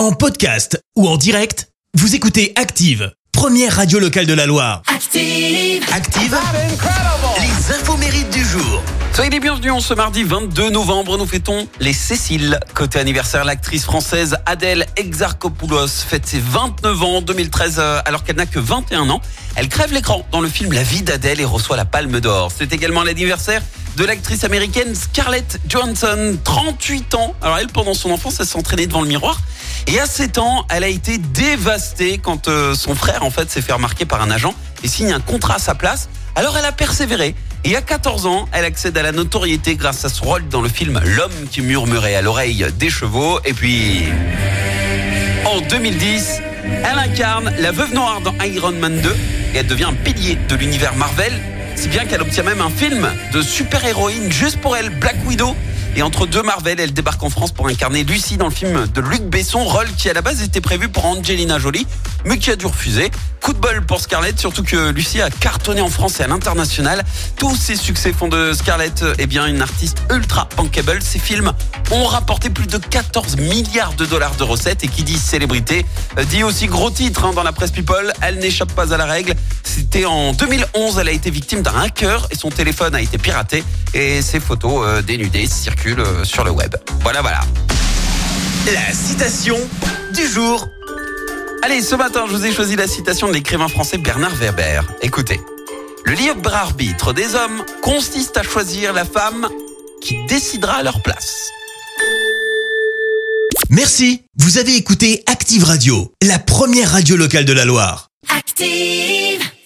En podcast ou en direct, vous écoutez Active, première radio locale de la Loire. Active. Active, les infos mérites du jour. Soyez les bienvenus en ce mardi 22 novembre, nous fêtons les Céciles. Côté anniversaire, l'actrice française Adèle Exarchopoulos fête ses 29 ans en 2013 euh, alors qu'elle n'a que 21 ans. Elle crève l'écran dans le film La vie d'Adèle et reçoit la Palme d'Or. C'est également l'anniversaire de l'actrice américaine Scarlett Johansson, 38 ans. Alors elle, pendant son enfance, elle s'entraînait devant le miroir. Et à 7 ans, elle a été dévastée quand euh, son frère, en fait, s'est fait remarquer par un agent et signe un contrat à sa place. Alors elle a persévéré. Et à 14 ans, elle accède à la notoriété grâce à son rôle dans le film L'homme qui murmurait à l'oreille des chevaux. Et puis, en 2010, elle incarne la veuve noire dans Iron Man 2 et elle devient un pilier de l'univers Marvel, si bien qu'elle obtient même un film de super-héroïne juste pour elle, Black Widow. Et entre deux Marvel, elle débarque en France pour incarner Lucie dans le film de Luc Besson, rôle qui à la base était prévu pour Angelina Jolie, mais qui a dû refuser. Coup de bol pour Scarlett, surtout que Lucie a cartonné en France et à l'international. Tous ses succès font de Scarlett eh bien, une artiste ultra bankable. Ses films ont rapporté plus de 14 milliards de dollars de recettes et qui dit célébrité euh, dit aussi gros titre hein, dans la presse People. Elle n'échappe pas à la règle. C'était en 2011, elle a été victime d'un hacker et son téléphone a été piraté et ses photos euh, dénudées circulent euh, sur le web. Voilà, voilà. La citation du jour. Allez, ce matin, je vous ai choisi la citation de l'écrivain français Bernard Werber. Écoutez. Le libre arbitre des hommes consiste à choisir la femme qui décidera à leur place. Merci, vous avez écouté Active Radio, la première radio locale de la Loire. Active.